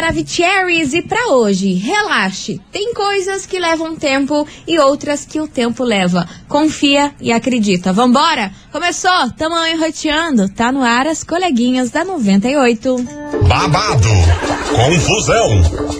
Maravicheries e para hoje, relaxe. Tem coisas que levam tempo e outras que o tempo leva. Confia e acredita. Vambora? Começou, tamo enroteando. Tá no ar as coleguinhas da 98. Babado, confusão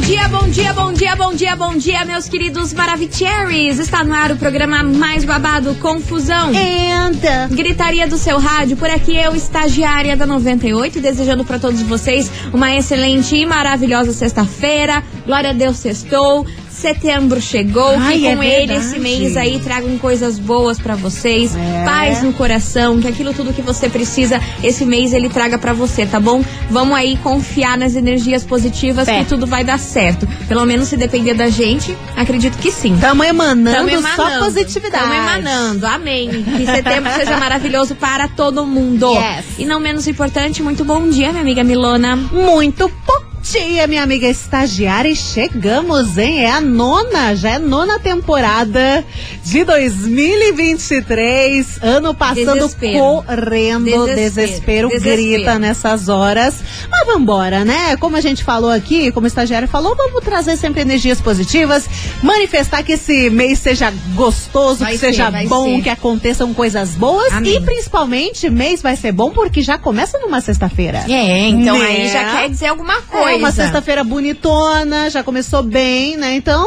Bom dia, bom dia, bom dia, bom dia, bom dia, meus queridos Maravicheries. Está no ar o programa mais babado, Confusão. Anda. Gritaria do seu rádio, por aqui eu, estagiária da 98, desejando para todos vocês uma excelente e maravilhosa sexta-feira. Glória a Deus, sextou. Setembro chegou, Ai, que é com ele verdade. esse mês aí tragam coisas boas pra vocês, É. paz no coração, que aquilo tudo que você precisa esse mês ele traga pra você, tá bom? Vamos aí confiar nas energias positivas Fé. que tudo vai dar certo. Pelo menos se depender da gente, acredito que sim. Tamo emanando, Tamo emanando. só positividade. Tamo emanando, amém. Que setembro seja maravilhoso para todo mundo. Yes. E não menos importante, muito bom dia, minha amiga Milona. Muito bom dia, minha amiga estagiária. E chegamos, hein? É a nona, já é nona temporada de 2023. Ano passando Desespero. correndo. Desespero. Desespero, Desespero. grita nessas horas. Mas vambora, né? Como a gente falou aqui, como o estagiário falou, vamos trazer sempre energias positivas, manifestar que esse mês seja gostoso, Vai que ser, seja bom, ser. que aconteçam coisas boas Amém. e principalmente mês vai ser bom porque já começa numa sexta-feira. É, então Né? aí já quer dizer alguma coisa. É uma sexta-feira bonitona, já começou bem, né? Então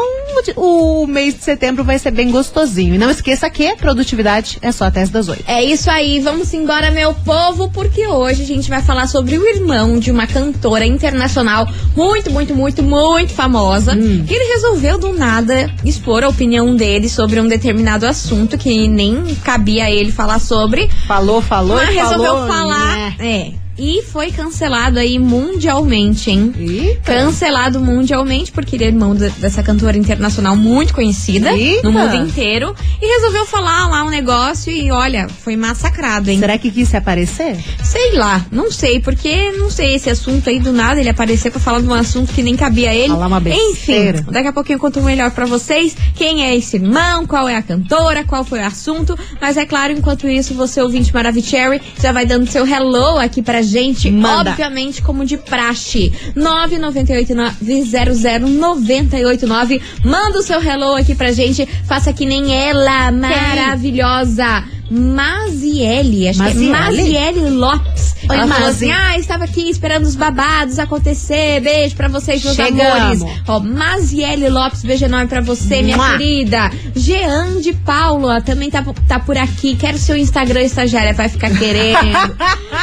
o mês de setembro vai ser bem gostosinho. E não esqueça que produtividade é só até as das oito. É isso aí, vamos embora, meu povo, porque hoje a gente vai falar sobre o irmão de uma cantora internacional muito, muito, muito, muito famosa. Hum. Que ele resolveu do nada expor a opinião dele sobre um determinado assunto que nem cabia a ele falar sobre. Falou, falou, mas resolveu falou, falar. né? É. E foi cancelado aí mundialmente, hein? Eita. Cancelado mundialmente, porque ele é irmão de- dessa cantora internacional muito conhecida Eita. no mundo inteiro. E resolveu falar lá um negócio e olha, foi massacrado, hein? Será que quis se aparecer? Sei lá, não sei, porque não sei esse assunto aí do nada, ele aparecer pra falar de um assunto que nem cabia a ele. Falar uma besteira. Enfim, daqui a pouquinho eu conto melhor pra vocês quem é esse irmão, qual é a cantora, qual foi o assunto. Mas é claro, enquanto isso, você ouvinte Maravicherry já vai dando seu hello aqui pra gente. Manda. Obviamente, como de praxe. 998900989. Manda o seu hello aqui pra gente. Faça que nem ela, maravilhosa. Maziele, acho que é Maziele? Maziele Lopes. Oi, Ela falou assim: ah, estava aqui esperando os babados acontecer. Beijo pra vocês, meus Chegamos. amores. Ó, Maziele Lopes, beijo enorme pra você, minha Mua. querida. Jean de Paula também tá, tá por aqui. Quero seu Instagram, estagiária, vai ficar querendo.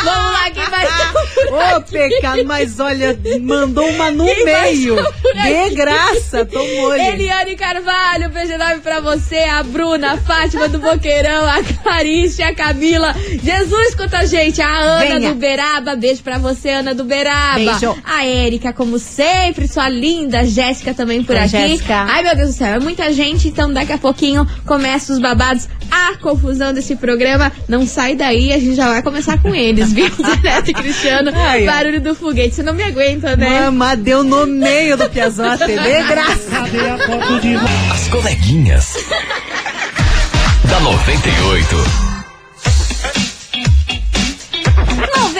Vamos lá, quem vai Ô, pecado, mas olha, mandou uma no Quem meio. De graça, tomou-lhe. Eliane Carvalho, beijo enorme pra você, a Bruna, a Fátima do Boqueirão, a Clarice, a Camila. Jesus com a gente, a Ana Venha. Do Beraba, beijo pra você, Ana do Beraba. Beijo. A Érica, como sempre, sua linda, a Jéssica também por Oi, aqui. Jéssica. Ai, meu Deus do céu, é muita gente, então daqui a pouquinho começa os babados, a confusão desse programa. Não sai daí, a gente já vai começar com eles, viu? E Cristiano, Ai, barulho do foguete. Você não me aguenta, né? Mama, deu no meio do Piazote. De graça. As coleguinhas. da 98.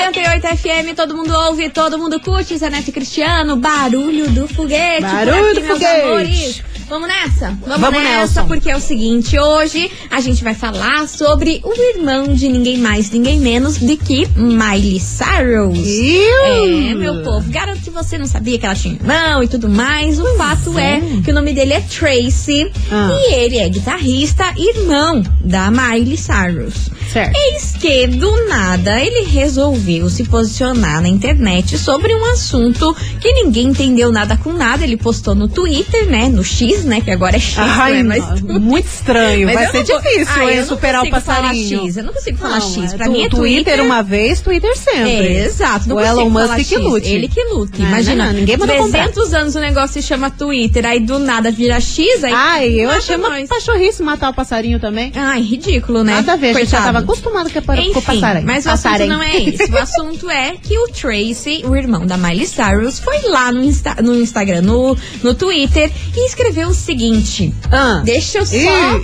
98 FM, todo mundo ouve, todo mundo curte, e Cristiano, barulho do foguete. Barulho aqui, do foguete. amores. Vamos nessa? Vamos, Vamos, nessa, Nelson. porque é o seguinte, hoje a gente vai falar sobre o irmão de ninguém mais, ninguém menos do que Miley Cyrus. É, meu povo, garanto que você não sabia que ela tinha irmão e tudo mais. O fato é. que o nome dele é Tracy Ah. e ele é guitarrista, irmão da Miley Cyrus. Certo. Eis que, do nada, ele resolveu se posicionar na internet sobre um assunto que ninguém entendeu nada com nada. Ele postou no Twitter, né? No X X, né? Que agora é X, Ai, né? Mas, não, muito estranho. Mas Vai ser não difícil não superar o passarinho. X, eu não consigo falar Não, X. é Pra tu- mim é Twitter uma vez, Twitter sempre. É, exato. Não o Elon Musk que lute. Ele que lute. Imagina, não, ninguém mandou 300 anos o negócio se chama Twitter, aí do nada vira X, aí Ai, eu achei uma nós. pachorrice matar o passarinho também. Ai, ridículo, né? Nada a ver, a gente já tava acostumado com a- com o Enfim, passarinho. mas o assunto não é esse. O assunto é que o Tracy, o irmão da Miley Cyrus, foi lá no, Insta- no Instagram, no, no Twitter, e escreveu o seguinte. Ah. Deixa eu só...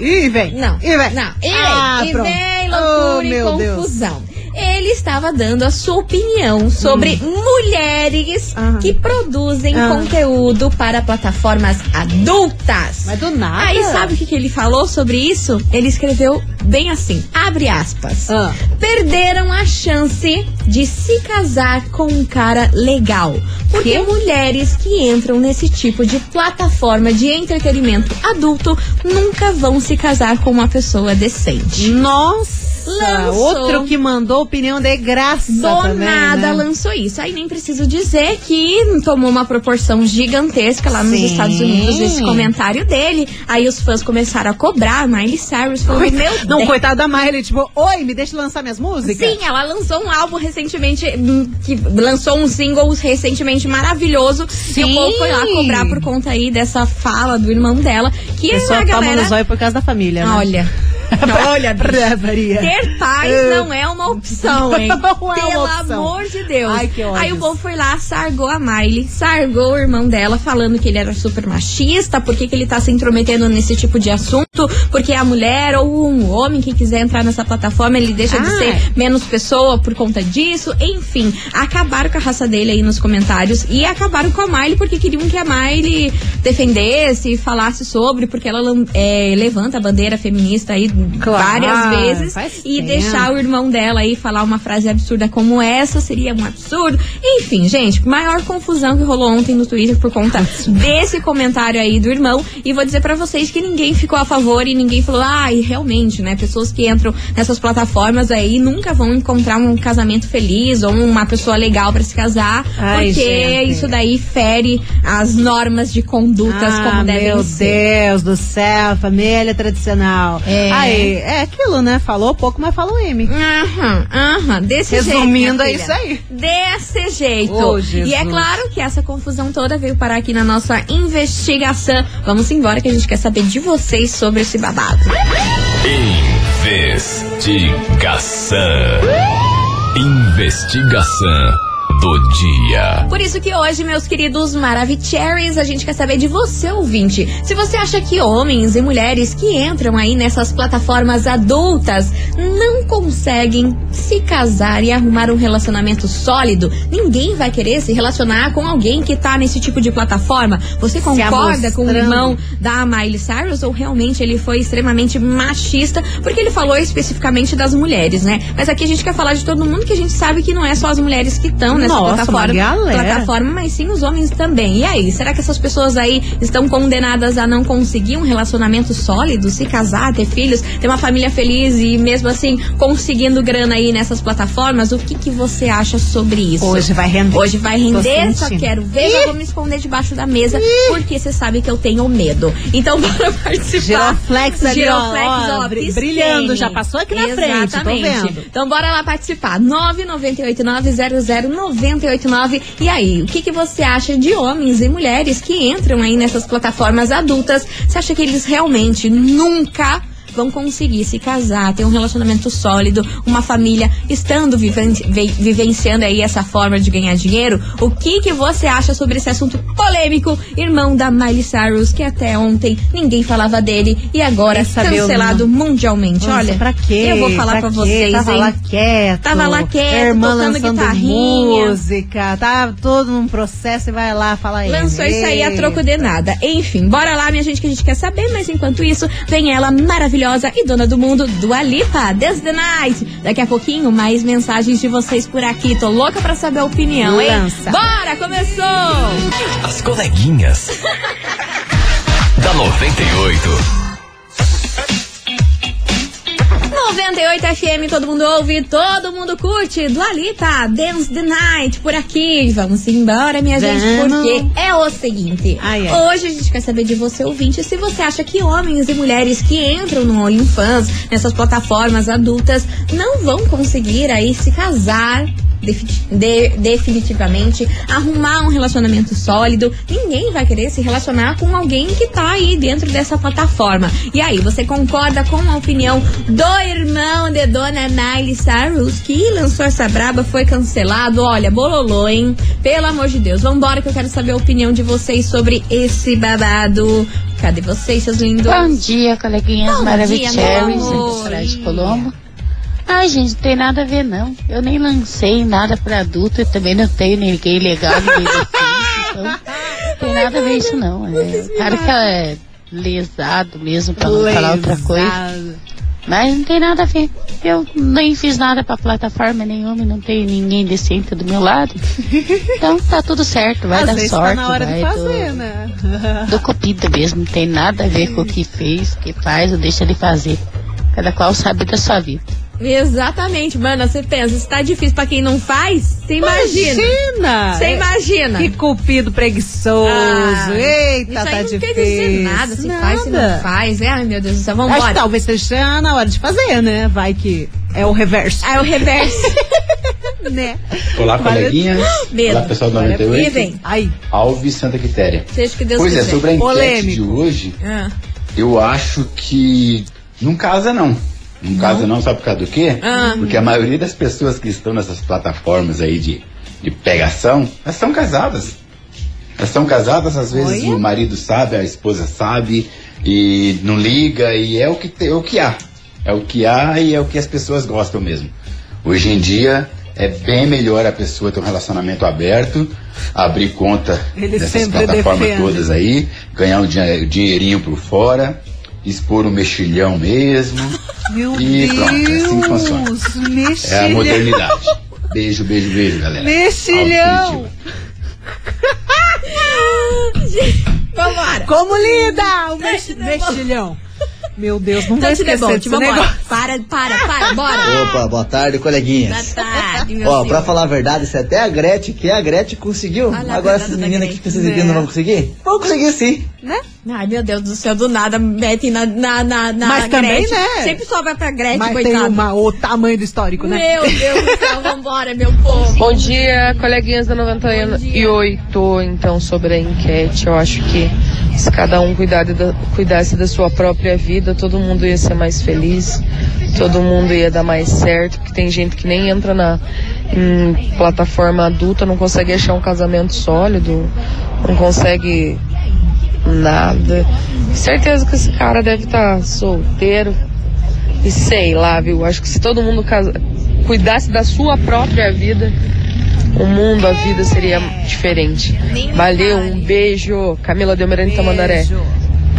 Ih, ih, vem. Não, Ih, vem. não. E vem, Ah, pronto. vem loucura Oh, e meu Deus. confusão. Ele estava dando a sua opinião sobre mulheres Hum. Aham. que produzem Ah. conteúdo para plataformas adultas. Mas do nada. Aí sabe o que, que ele falou sobre isso? Ele escreveu bem assim, abre aspas. Ah. Perderam a chance de se casar com um cara legal. Porque Quê? mulheres que entram nesse tipo de plataforma de entretenimento adulto nunca vão se casar com uma pessoa decente. Nossa, Lançou. outro que mandou opinião de graça Do também, nada né? lançou isso. Aí nem preciso dizer que tomou uma proporção gigantesca lá nos Sim. Estados Unidos esse comentário dele. Aí os fãs começaram a cobrar. Miley Cyrus falou: Meu Não, Deus. coitada da Miley, tipo, oi, me deixa lançar minhas músicas? Sim, ela lançou um álbum recentemente, hum, que lançou um single recentemente maravilhoso. E o Sim. povo foi lá cobrar por conta aí dessa fala do irmão dela. Que A pessoa a toma galera. no zóio por causa da família, né? Olha. Olha. Maria. Ter paz não é uma opção, hein? Não é uma Pelo opção. amor de Deus. Ai, que ódio. Aí o povo foi lá, sargou a Miley, sargou o irmão dela, falando que ele era super machista, porque que ele tá se intrometendo nesse tipo de assunto, porque a mulher ou um homem que quiser entrar nessa plataforma, ele deixa de Ai. ser menos pessoa por conta disso. Enfim, acabaram com a raça dele aí nos comentários e acabaram com a Miley porque queriam que a Miley defendesse e falasse sobre, porque ela é, levanta a bandeira feminista aí Claro, várias vezes faz e tempo. deixar o irmão dela aí falar uma frase absurda como essa seria um absurdo. Enfim, gente, maior confusão que rolou ontem no Twitter por conta desse comentário aí do irmão. E vou dizer pra vocês que ninguém ficou a favor e ninguém falou, ai, realmente, né? Pessoas que entram nessas plataformas aí nunca vão encontrar um casamento feliz ou uma pessoa legal pra se casar, Ai, porque gente. isso daí fere as normas de condutas ah, como devem meu ser. Deus do céu, família tradicional. É. Aí, é aquilo, né? Falou pouco, mas falou M. Aham, aham, desse jeito. Resumindo, é isso aí. Desse jeito. Oh, e é claro que essa confusão toda veio parar aqui na nossa investigação. Vamos embora que a gente quer saber de vocês sobre esse babado. Investigação. Investigação do dia. Por isso que hoje, meus queridos Maravicheries, a gente quer saber de você, ouvinte. Se você acha que homens e mulheres que entram aí nessas plataformas adultas não conseguem se casar e arrumar um relacionamento sólido, ninguém vai querer se relacionar com alguém que tá nesse tipo de plataforma. Você concorda com o irmão da Miley Cyrus ou realmente ele foi extremamente machista? Porque ele falou especificamente das mulheres, né? Mas aqui a gente quer falar de todo mundo que a gente sabe que não é só as mulheres que estão nessa Nossa, plataforma, plataforma, mas sim os homens também. E aí, será que essas pessoas aí estão condenadas a não conseguir um relacionamento sólido, se casar, ter filhos, ter uma família feliz e mesmo assim conseguindo grana aí nessas plataformas? O que, que você acha sobre isso? Hoje vai render. Hoje vai render, só quero ver, já vou me esconder debaixo da mesa, porque você sabe que eu tenho medo. Então bora participar. Giroflex ali, Giroflex, ó, ó, brilhando, já passou aqui na frente, tô Exatamente. vendo. Então bora lá participar. 998900989. E aí, o que, que você acha de homens e mulheres que entram aí nessas plataformas adultas? Você acha que eles realmente nunca vão conseguir se casar, ter um relacionamento sólido, uma família, estando viven- ve- vivenciando aí essa forma de ganhar dinheiro? O que que você acha sobre esse assunto polêmico, irmão da Miley Cyrus, que até ontem ninguém falava dele e agora cancelado mundialmente? Nossa, Olha, pra quê? eu vou falar pra, quê? vocês, Tava hein? lá quieto. Tava lá quieto, irmã tocando lançando guitarrinha. música. Tá todo num processo e vai lá falar aí. Lançou isso aí a troco de nada. Enfim, bora lá, minha gente, que a gente quer saber. Mas enquanto isso, vem ela maravilhosa e dona do mundo, Dua Lipa, Dance the Night. Daqui a pouquinho, mais mensagens de vocês por aqui. Tô louca pra saber a opinião, hein? Lança. Bora, começou! As coleguinhas. da 98. 98 FM, todo mundo ouve, todo mundo curte. Dualita, Dance the Night, por aqui. Vamos embora, minha gente, Vamos. porque é o seguinte. Ai, ai. Hoje a gente quer saber de você, ouvinte, se você acha que homens e mulheres que entram no OnlyFans, nessas plataformas adultas, não vão conseguir aí se casar de- definitivamente, arrumar um relacionamento sólido. Ninguém vai querer se relacionar com alguém que tá aí dentro dessa plataforma. E aí, você concorda com a opinião do irmão de Dona Miley Cyrus, que lançou essa braba, foi cancelado? Olha, bololô, hein? Pelo amor de Deus, vambora que eu quero saber a opinião de vocês sobre esse babado. Cadê vocês, seus lindos? Bom dia, coleguinhas maravilhosas. de Colombo. Ai, gente, não tem nada a ver, não. Eu nem lancei nada pra adulto e também não tenho ninguém legal, ninguém decente, então não tem nada a ver isso, não. É, o cara que é lesado mesmo, pra não falar outra coisa. Lesado. Mas não tem nada a ver. Eu nem fiz nada pra plataforma nenhuma, não tenho ninguém decente do meu lado. Então tá tudo certo, vai Às dar vezes sorte. tá na hora vai de fazer, do- né? do copita mesmo, não tem nada a ver com o que fez, o que faz ou deixa de fazer. Cada qual sabe da sua vida. Exatamente, mano. Você pensa, se tá difícil pra quem não faz, você imagina. Imagina! Você imagina. Que cupido preguiçoso. Ah, Eita, Isso aí tá não difícil. quer dizer nada, se faz, se não Nada. faz. É, ai meu Deus do céu, Acho que talvez seja na hora de fazer, né? Vai que é o reverso. Ah, é o reverso. né? Olá, coleguinhas. Medo. Olá, pessoal do Olha, 98. e vem. Aí, Alves Santa Quitéria. Seja que Deus pois é, quiser. sobre a enquete Polêmico. de hoje, Ah, eu acho que não casa não. Não, casa não, sabe por causa do quê? Ah. Porque a maioria das pessoas que estão nessas plataformas aí de, de pegação, elas são casadas. Elas são casadas, às vezes Olha. o marido sabe, a esposa sabe, e não liga, e é o que, te- é o que há. É o que há e é o que as pessoas gostam mesmo. Hoje em dia é bem melhor a pessoa ter um relacionamento aberto, abrir conta Ele dessas sempre plataformas defende. todas aí, ganhar um dinhe- dinheirinho por fora, expor um mexilhão mesmo. meu E pronto, é assim que funciona. Deus. É a Mexilhão. modernidade. Beijo, beijo, beijo, galera. Mexilhão. Vambora. Como lida o mex- the ball. mexilhão? Meu Deus, não Touch the esquecer boat, desse negócio. Para, para, para, bora. Opa, boa tarde, Boa coleguinhas. tarde, meu Ó, senhor. pra falar a verdade, se até a Gretchen, que a Gretchen conseguiu, Olha agora essas meninas aqui que vocês viram não vão conseguir? Vão conseguir sim. Ai, meu Deus do céu, do nada metem na, na, na, na Mas também, Gretchen. né? Sempre só vai pra Gretchen, Mas tem coitada. uma, o tamanho do histórico, né? Meu Deus do céu, vambora, meu povo. Bom dia, coleguinhas da 98. Então, sobre a enquete, eu acho que se cada um cuidar da- cuidasse da sua própria vida, todo mundo ia ser mais feliz, todo mundo ia dar mais certo, porque tem gente que nem entra na em plataforma adulta, não consegue achar um casamento sólido, não consegue nada. Certeza que esse cara deve estar solteiro. E sei lá, viu? Acho que se todo mundo casa- cuidasse da sua própria vida, o mundo, a vida seria diferente. Valeu, um beijo. Camila Delmirante Tamandaré.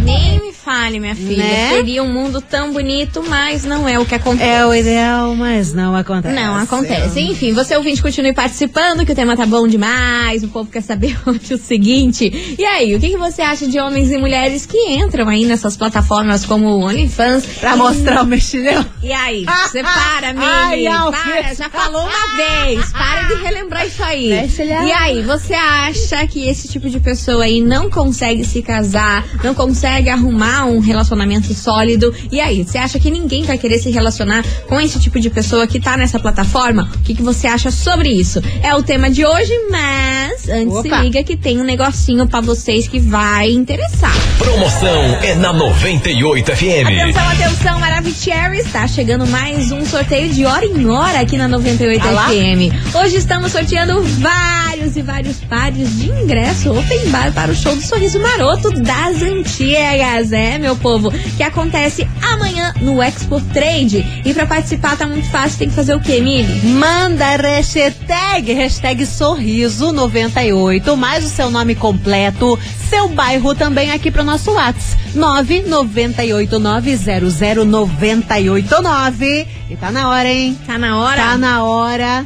Nem me fale, minha filha. Né? Seria um mundo tão bonito, mas não é o que acontece. É o ideal, mas não acontece. Não acontece. Enfim, você ouvinte, continue participando, que o tema tá bom demais. O povo quer saber hoje o seguinte. E aí, o que, que você acha de homens e mulheres que entram aí nessas plataformas como o OnlyFans? Pra E- mostrar o mexilhão. E aí, você para, Mimi. Para, já falou uma vez. Para de relembrar isso aí. Mexilhão. E aí, você acha que esse tipo de pessoa aí não consegue se casar, não consegue arrumar um relacionamento sólido? E aí, você acha que ninguém vai querer se relacionar com esse tipo de pessoa que tá nessa plataforma? O que, que você acha sobre isso? É o tema de hoje, mas antes Opa. se liga que tem um negocinho pra vocês que vai interessar. Promoção é na 98 FM. Atenção, atenção, Maravicherry, está chegando mais um sorteio de hora em hora aqui na 98 Ah lá? FM. Hoje estamos sorteando vários e vários pares de ingresso open bar para o show do Sorriso Maroto das Antigas, é, meu povo, que acontece amanhã no Expo Trade. E para participar tá muito fácil, tem que fazer o quê, Mili? Manda hashtag, hashtag sorriso 98, mais o seu nome completo, seu bairro também aqui pro nosso WhatsApp. 998900989. E tá na hora, hein? Tá na hora? Tá na hora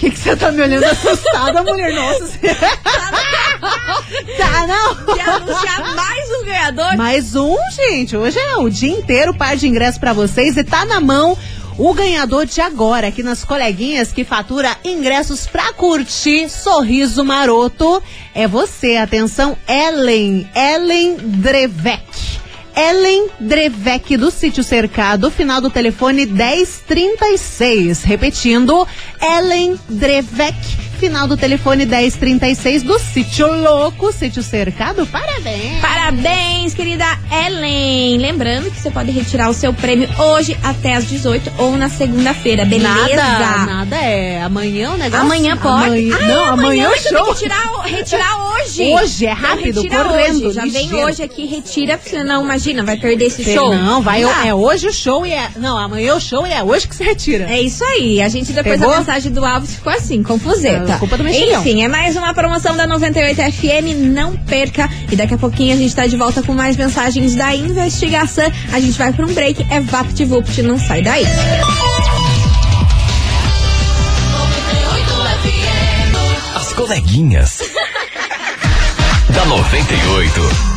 que que você tá me olhando assustada, mulher? Nossa, você... tá, não. Quer anunciar mais um ganhador? Mais um, gente. Hoje é o dia inteiro, par de ingressos pra vocês e tá na mão o ganhador de agora, aqui nas coleguinhas que fatura ingressos pra curtir Sorriso Maroto. É você, atenção, Ellen, Ellen Drevec. Ellen Drevec do Sítio Cercado, final do telefone 1036. Repetindo, Ellen Drevec, final do telefone 1036 do Sítio Louco, Sítio Cercado. Parabéns! Parabéns, querida Ellen! Lembrando que você pode retirar o seu prêmio hoje até às 18 ou na segunda-feira, beleza? Nada, nada é. Amanhã o negócio. Amanhã pode? Amanhã, Ah, não, amanhã é o você show. Tem que retirar, retirar hoje. Hoje, é Não, rápido, retira correndo, Hoje. Já vem ligeiro. hoje aqui, retira, porque senão, imagina, vai perder esse Cê- show. Não, vai. Não dá. É hoje o show e é. Não, amanhã o show e é hoje que se retira. É isso aí. A gente depois Pegou? da mensagem do Alves ficou assim, confuseta. É, culpa do mexilhão. Enfim, é mais uma promoção da 98 FM. Não perca. E daqui a pouquinho a gente tá de volta com mais mensagens da investigação. A gente vai pra um break. É VaptVupt, não sai daí. As coleguinhas. da 98.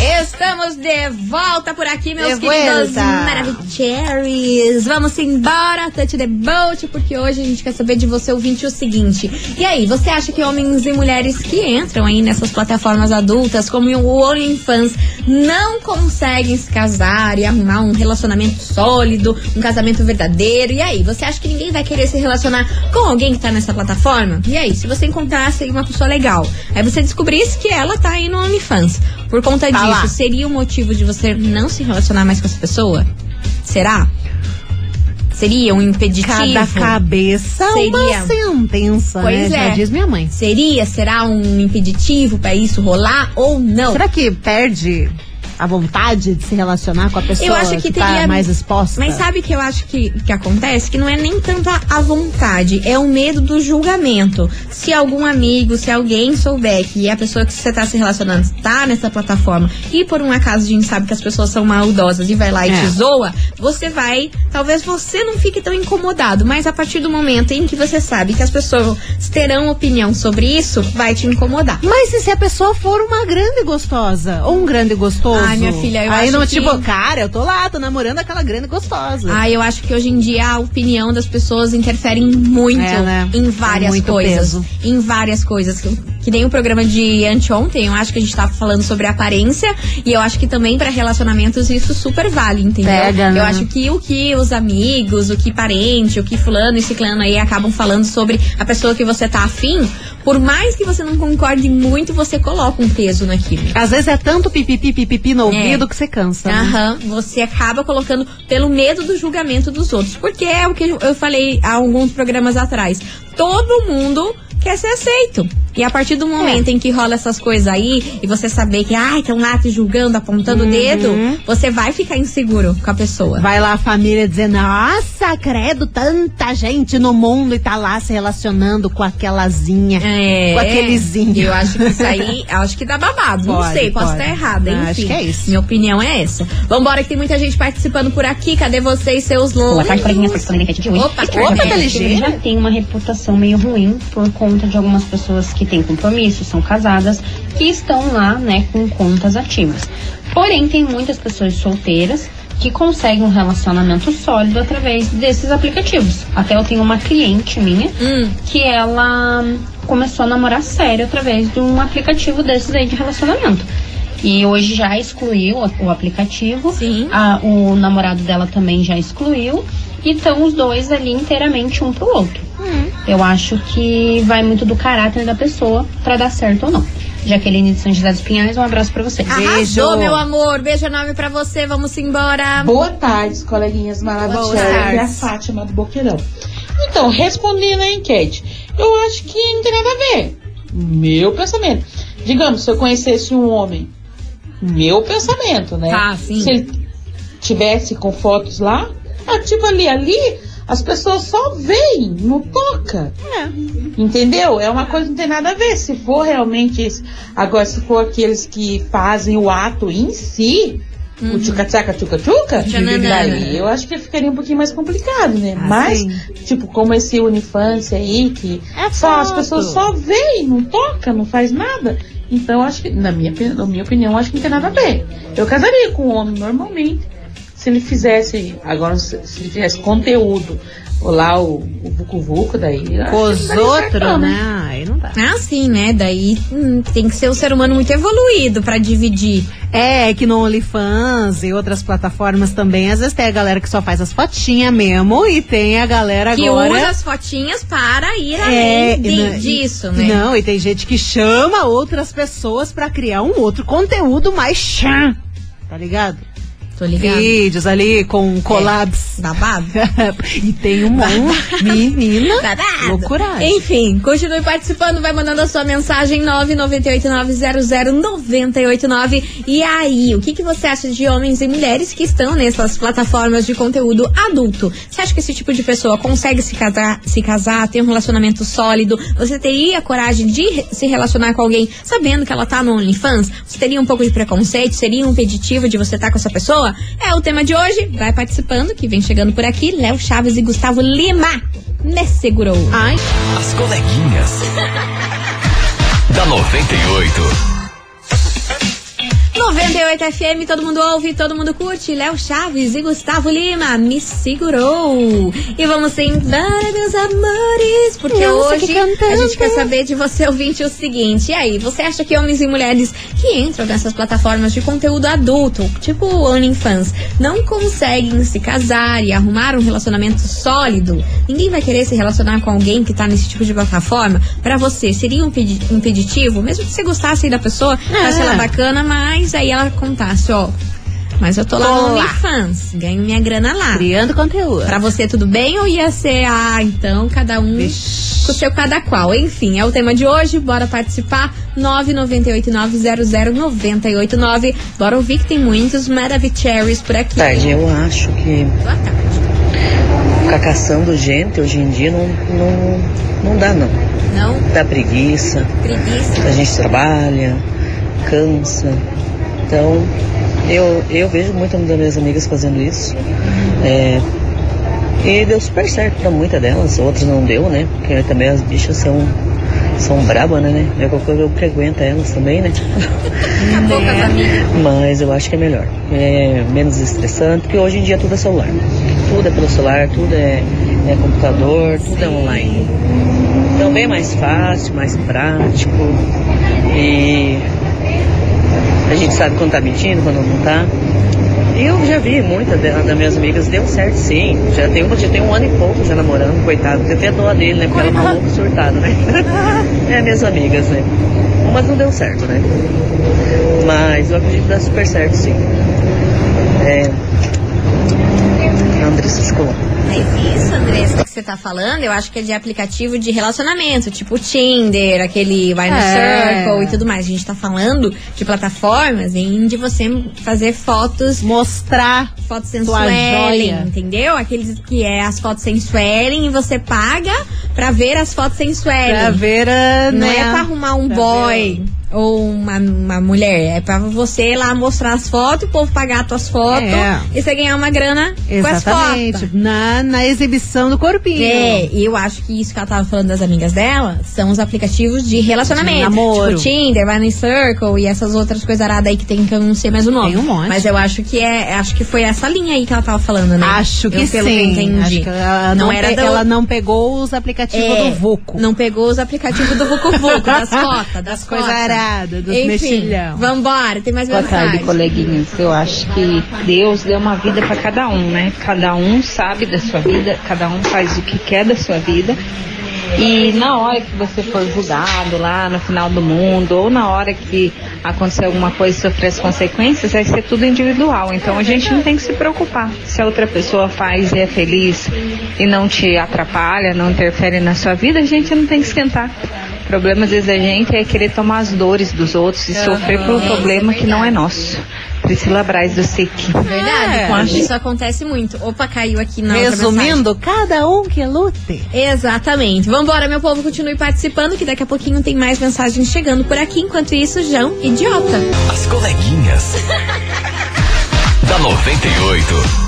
Estamos de volta por aqui, meus De queridos volta. Maravicheries. Vamos embora, touch the boat, porque hoje a gente quer saber de você, ouvinte, o seguinte. E aí, você acha que homens e mulheres que entram aí nessas plataformas adultas, como o OnlyFans, não conseguem se casar e arrumar um relacionamento sólido, um casamento verdadeiro? E aí, você acha que ninguém vai querer se relacionar com alguém que tá nessa plataforma? E aí, se você encontrasse aí uma pessoa legal, aí você descobrisse que ela tá aí no OnlyFans, por conta Tá disso, lá. seria o motivo de você não se relacionar mais com essa pessoa? Será? Seria um impeditivo? Cada cabeça Seria. uma sentença, Pois né? é. Já diz minha mãe. Seria? Será um impeditivo pra isso rolar ou não? Será que perde a vontade de se relacionar com a pessoa Eu acho que tá teria- mais exposta? Mas sabe o que eu acho que, que acontece? Que não é nem tanto a- a vontade, é o medo do julgamento. Se algum amigo, se alguém souber que a pessoa que você tá se relacionando está nessa plataforma e por um acaso a gente sabe que as pessoas são maldosas e vai lá e É. te zoa, você vai. Talvez você não fique tão incomodado, mas a partir do momento em que você sabe que as pessoas terão opinião sobre isso, vai te incomodar. Mas e se a pessoa for uma grande gostosa? Ou um grande gostoso? Ai, minha filha, eu Aí acho não, que- tipo, cara, eu tô lá, tô namorando aquela grande gostosa. Ah, eu acho que hoje em dia a opinião das pessoas interfere muito É, né? em É várias muito coisas. peso. Em várias coisas. Que, nem o programa de anteontem, eu acho que a gente tava falando sobre aparência. E eu acho que também pra relacionamentos isso super vale, entendeu? Pega, né? Eu acho que o que os amigos, o que parente, o que fulano e ciclano aí acabam falando sobre a pessoa que você tá afim, por mais que você não concorde muito, você coloca um peso naquilo. Às vezes é tanto pipipi, pipipi no É. ouvido que você cansa. né? Aham, você acaba colocando pelo medo do julgamento dos outros. Porque é o que eu falei há alguns programas atrás. Todo mundo quer ser aceito. E a partir do momento em que rola essas coisas aí, e você saber que, ai, estão lá te julgando, apontando o dedo, você vai ficar inseguro com a pessoa. Vai lá a família dizendo, nossa, credo, tanta gente no mundo e tá lá se relacionando com aquelazinha. É, Com aquelezinho. Eu acho que isso aí, acho que dá babado. não Pode, sei, posso estar errada, enfim. acho que é isso. Minha opinião é essa. Vambora, que tem muita gente participando por aqui. Cadê vocês, seus loucos? Boa tarde, coleguinhas, participando da enquete de hoje. Opa, Esse opa, tá ele ligeira. já tem uma reputação meio ruim por conta de algumas pessoas que têm compromisso, são casadas, que estão lá, né, com contas ativas. Porém, tem muitas pessoas solteiras que conseguem um relacionamento sólido através desses aplicativos. Até eu tenho uma cliente minha Hum. que ela começou a namorar sério através de um aplicativo desses aí de relacionamento. E hoje já excluiu o- o aplicativo. Sim. A- o namorado dela também já excluiu. E estão os dois ali inteiramente um pro outro. Eu acho que vai muito do caráter da pessoa pra dar certo ou não. Jaqueline de São José dos Pinhais, um abraço pra vocês. Arrasou, meu amor. Beijo enorme pra você. Vamos embora. Boa tarde, coleguinhas maravilhosas. Boa tarde. É a Fátima do Boqueirão. Então, respondendo a enquete, eu acho que não tem nada a ver. Meu pensamento. Digamos, se eu conhecesse um homem, meu pensamento, né? Tá, sim. Se ele tivesse com fotos lá, ah, tipo ali, ali, as pessoas só veem, não toca. Entendeu? É uma coisa que não tem nada a ver. Se for realmente esse. Agora, se for aqueles que fazem o ato em si, o tchuca-tchaca, tchuca-tchuca, daí eu acho que ficaria um pouquinho mais complicado, né? Mas, sim. tipo, como esse Unifance aí, que É só as pessoas só veem, não toca, não faz nada. Então, acho que, na minha, na minha opinião, acho que não tem nada a ver. Eu casaria com um homem normalmente, se ele fizesse, agora, se, ele fizesse conteúdo, lá o, o Vucu Vucu, daí. Com que os certo, outros, não, né? Aí não dá. Ah, sim, né? Daí hum, tem que ser um ser humano muito evoluído pra dividir. É, que no OnlyFans e outras plataformas também, às vezes tem a galera que só faz as fotinhas mesmo e tem a galera Que agora... usa as fotinhas para ir É, além de- disso, né? Não, e tem gente que chama outras pessoas pra criar um outro conteúdo mais chã. Tá ligado? Tô ligado. Vídeos ali com collabs. Babado. e tem um monte. Menina. Babado. Loucuragem. Enfim, continue participando, vai mandando a sua mensagem 998900989. E aí, o que, que você acha de homens e mulheres que estão nessas plataformas de conteúdo adulto? Você acha que esse tipo de pessoa consegue se casar, se casar, ter um relacionamento sólido? Você teria coragem de se relacionar com alguém sabendo que ela tá no OnlyFans? Você teria um pouco de preconceito? Seria um impeditivo de você estar com essa pessoa? É o tema de hoje. Vai participando, que vem chegando por aqui. Léo Chaves e Gustavo Lima. Me segurou. Ai, As coleguinhas. da 98. 98 FM, todo mundo ouve, todo mundo curte. Léo Chaves e Gustavo Lima me segurou. E vamos embora, meus amores, porque Nossa, hoje a gente quer saber de você, ouvinte, o seguinte. E aí, você acha que homens e mulheres que entram nessas plataformas de conteúdo adulto, tipo OnlyFans, não conseguem se casar e arrumar um relacionamento sólido? Ninguém vai querer se relacionar com alguém que tá nesse tipo de plataforma? Pra você, seria um pedi- impeditivo? Mesmo que você gostasse da pessoa, achasse ela bacana, mas aí ela contasse, ó. Mas eu tô lá Tô no. OnlyFans, ganho minha grana lá. criando conteúdo. Pra você tudo bem ou ia ser, ah, então cada um com o seu cada qual? Enfim, é o tema de hoje, bora participar. 998900989. Bora ouvir que tem muitos Maravicheries por aqui. tarde, eu acho que Boa tarde. ficar caçando gente hoje em dia não, não, não dá não. Não, Dá preguiça, preguiça. a gente trabalha, cansa. Então, eu, eu vejo muitas das minhas amigas fazendo isso. É, e deu super certo pra muitas delas, outras não deu, né? Porque também as bichas são, são brabas, né? É qualquer coisa eu frequento elas também, né? Amigas. Mas eu acho que é melhor. É menos estressante, porque hoje em dia tudo é celular. Tudo é pelo celular, tudo é, é computador, tudo é online. Então bem mais fácil, mais prático. E a gente sabe quando tá mentindo, quando não tá. E eu já vi muitas das minhas amigas, deu certo sim. Já tem uma, já tem um ano e pouco já namorando, coitado. Tem até dó dele, né? Porque ela é maluco surtado, né? é minhas amigas, né? Umas não deu certo, né? Mas eu acredito que dá super certo sim. É. Andressa Escolar. Mas isso, Andressa, que você tá falando, eu acho que é de aplicativo de relacionamento, tipo Tinder, aquele vai no É. Circle e tudo mais. A gente tá falando de plataformas em de você fazer fotos Mostrar fotos sensuellen, joia. entendeu? Aqueles que é as fotos sensuellen e você paga pra ver as fotos sensuellen. pra ver a. Não né, é pra arrumar um pra boy ou uma, uma mulher. É pra você ir lá mostrar as fotos, o povo pagar as tuas fotos É. e você ganhar uma grana com as Exatamente. fotos. Na, na exibição do corpinho. É, e eu acho que isso que ela tava falando das amigas dela são os aplicativos de relacionamento. De namoro. Tipo Tinder, Vai no Circle e essas outras coisas aradas aí que tem que eu não sei mais o nome. Tem um monte. Mas eu acho que é, acho que foi essa linha aí que ela tava falando, né? Acho que eu, pelo sim. Que eu entendi. Que ela não, Não era pe- do- ela não pegou os aplicativos É, do Vuco. Não pegou os aplicativos do Vucu Vucu, das fotos, das, Das coisas fotos. Aradas, dos Enfim, mexilhão. vambora, tem mais Boa mensagem. tarde, coleguinhas. Eu acho que Deus deu uma vida para cada um, né? Cada um sabe da sua vida, cada um faz o que quer da sua vida. E na hora que você for julgado lá no final do mundo, ou na hora que acontecer alguma coisa e sofrer as consequências, vai ser tudo individual. Então a gente não tem que se preocupar. Se a outra pessoa faz e é feliz e não te atrapalha, não interfere na sua vida, a gente não tem que esquentar. O problema às vezes da gente é querer tomar as dores dos outros e sofrer por um problema que não é nosso. Priscila Braz do SIC. Verdade, É. quando isso acontece muito. Opa, caiu aqui na. Resumindo, cada um que lute. Exatamente. Vambora, meu povo, continue participando, que daqui a pouquinho tem mais mensagens chegando por aqui. Enquanto isso, João, idiota. As coleguinhas. da 98.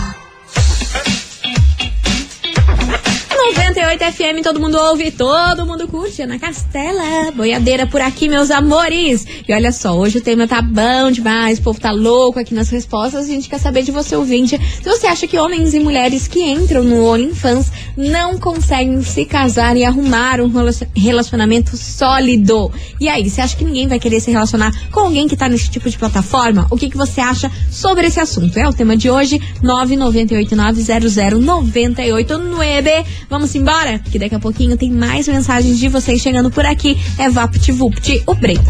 98 FM, todo mundo ouve, todo mundo curte. Ana Castela, boiadeira por aqui, meus amores. E olha só, hoje o tema tá bom demais, o povo tá louco aqui nas respostas. A gente quer saber de você, ouvinte, se você acha que homens e mulheres que entram no OnlyFans não conseguem se casar e arrumar um relacion- relacionamento sólido. E aí, você acha que ninguém vai querer se relacionar com alguém que tá nesse tipo de plataforma? O que, que você acha sobre esse assunto? É o tema de hoje, 998900989. Vamos embora? Que daqui a pouquinho tem mais mensagens de vocês chegando por aqui. É VaptVupt, o break.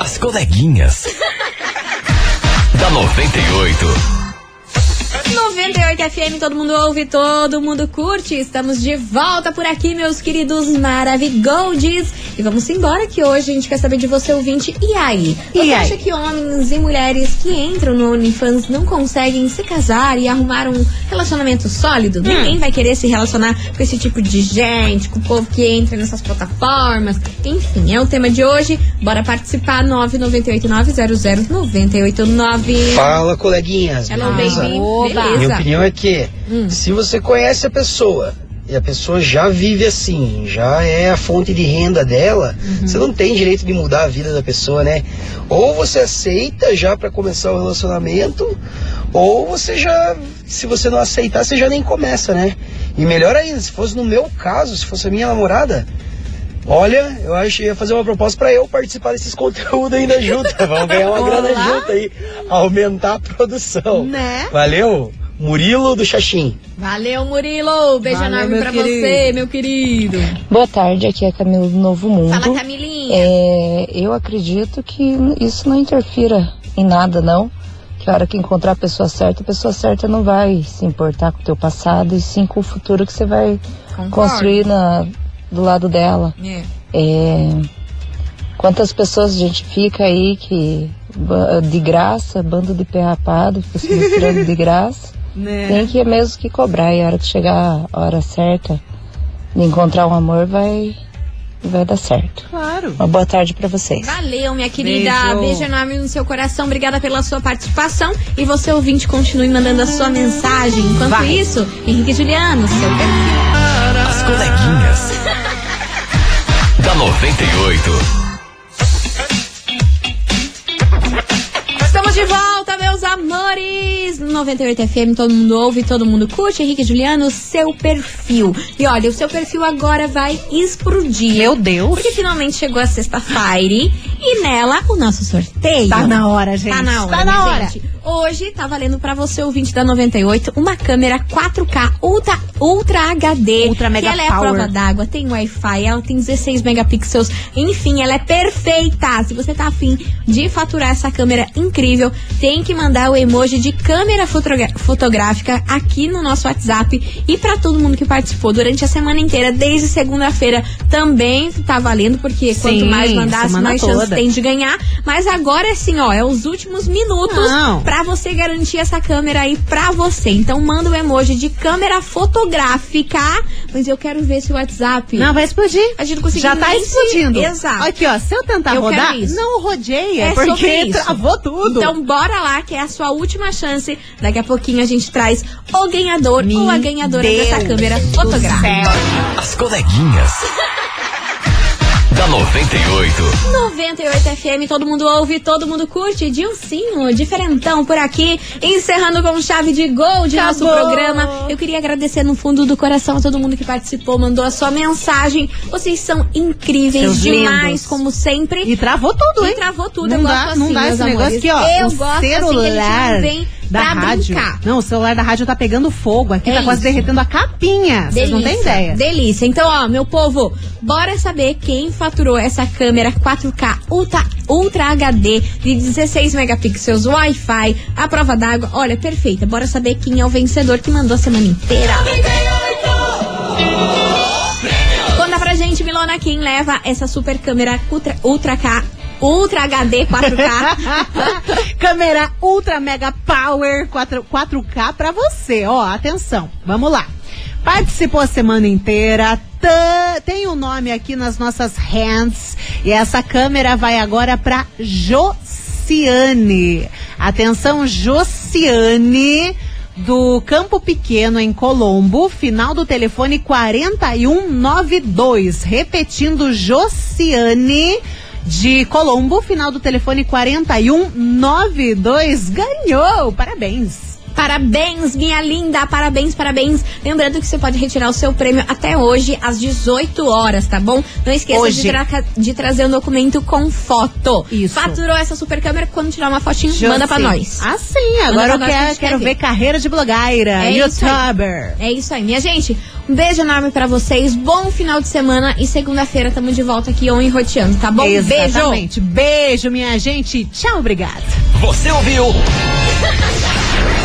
As coleguinhas. da 98. 98 FM, todo mundo ouve, todo mundo curte. Estamos de volta por aqui, meus queridos Maravigoldes. E vamos embora que hoje a gente quer saber de você, ouvinte. E aí? E você aí? acha que homens e mulheres que entram no OnlyFans não conseguem se casar e arrumar um relacionamento sólido? Hum. Ninguém vai querer se relacionar com esse tipo de gente, com o povo que entra nessas plataformas. Enfim, é o tema de hoje. Bora participar, 998900989. Fala, coleguinhas. Hello, baby. Beleza. Opinião é que se você conhece a pessoa e a pessoa já vive assim, já é a fonte de renda dela, você não tem direito de mudar a vida da pessoa, né? Ou você aceita já pra começar o relacionamento, ou você já, se você não aceitar, você já nem começa, né? E melhor ainda, se fosse no meu caso, se fosse a minha namorada, Olha, eu acho que ia fazer uma proposta pra eu participar desses conteúdos ainda junto. Vamos ganhar uma grana Olá. junto aí, aumentar a produção. Né? Valeu, Murilo do Xaxim. Valeu, Murilo. Beijo Valeu, enorme pra querido. você, meu querido. Boa tarde, aqui é a Camila do Novo Mundo. Fala, Camilinha. É, eu acredito que isso não interfira em nada, não. Que a hora que encontrar a pessoa certa, a pessoa certa não vai se importar com o teu passado e sim com o futuro que você vai Concordo. construir na, do lado dela. É. É, quantas pessoas a gente fica aí que de graça, bando de pé rapado, fica se de graça. Né? Tem que mesmo que cobrar e a hora que chegar a hora certa de encontrar um amor vai vai dar certo. Claro. Uma boa tarde pra vocês. Valeu, minha querida. Beijo. Beijo. enorme no seu coração. Obrigada pela sua participação. E você, ouvinte, continue mandando a sua mensagem. Enquanto Vai. isso, Henrique e Juliano, seu perfil. As coleguinhas. da 98. Estamos de volta, meus amores! 98 FM, todo mundo ouve, todo mundo curte. Henrique Juliano, seu perfil. E olha, o seu perfil agora vai explodir. Meu Deus. Porque finalmente chegou a sexta-feira e nela o nosso sorteio. Tá na hora, gente. Tá na hora, Tá na né, hora. gente? Hoje tá valendo pra você, ouvinte da 98, uma câmera 4K Ultra, Ultra HD. Ultra Mega que ela é a Power. prova d'água, tem Wi-Fi, ela tem 16 megapixels. Enfim, ela é perfeita. Se você tá afim de faturar essa câmera incrível, tem que mandar o emoji de câmera fotográfica aqui no nosso WhatsApp. E pra todo mundo que participou durante a semana inteira, desde segunda-feira, também tá valendo, porque Sim, quanto mais mandasse, mais chance toda. tem de ganhar. Mas agora assim, ó, é os últimos minutos pra você garantir essa câmera aí pra você. Então manda o emoji de câmera fotográfica. Mas eu quero ver se o WhatsApp. Não, vai explodir. A gente conseguiu Já tá nem se- explodindo. Exato. Aqui, ó, se eu tentar Eu rodar, não rodeia, É porque travou tudo. Então bora lá, que é a sua última chance. Daqui a pouquinho a gente traz o ganhador ou a ganhadora Deus dessa câmera fotográfica. As coleguinhas. da 98. 98 FM, todo mundo ouve, todo mundo curte. Dilcinho, diferentão por aqui, encerrando com chave de gol de nosso Acabou. programa. Eu queria agradecer no fundo do coração a todo mundo que participou, mandou a sua mensagem. Vocês são incríveis Seus demais, lindos. como sempre. E travou tudo, E hein? travou tudo. Não eu dá, gosto não assim, dá meus esse amores. negócio aqui, ó. Eu o gosto assim, que a gente celular não vem da pra rádio. brincar. Não, o celular da rádio tá pegando fogo. Aqui É tá quase isso. derretendo a capinha. Vocês não têm ideia. Delícia. Então, ó, meu povo, bora saber quem faturou essa câmera 4K Ultra, Ultra HD de 16 megapixels, Wi-Fi, a prova d'água. Olha, perfeita. Bora saber quem é o vencedor que mandou a semana inteira. Conta pra gente, Milona, quem leva essa super câmera Ultra, Ultra K. Ultra HD 4K. Câmera Ultra Mega Power 4, 4K pra você. Ó, atenção. Vamos lá. Participou a semana inteira, tem um nome aqui nas nossas hands e essa câmera vai agora para Josiane. Atenção, Josiane do Campo Pequeno em Colombo, final do telefone 4192. Repetindo, Josiane de Colombo, final do telefone 4192. Ganhou! Parabéns! Parabéns, minha linda, parabéns, parabéns. Lembrando que você pode retirar o seu prêmio até hoje, às 18 horas, tá bom? Não esqueça Hoje. de, tra- de trazer o documento com foto. Isso. Faturou essa super câmera, quando tirar uma fotinho, Josi. manda pra nós. Ah, sim, agora eu que quero, quero ver carreira de blogueira, É isso youtuber. É isso aí, minha gente. Um beijo enorme pra vocês. Bom final de semana e segunda-feira tamo de volta aqui on roteando, tá bom? Beijo. Exatamente. Beijo, minha gente. Tchau, obrigada. Você ouviu?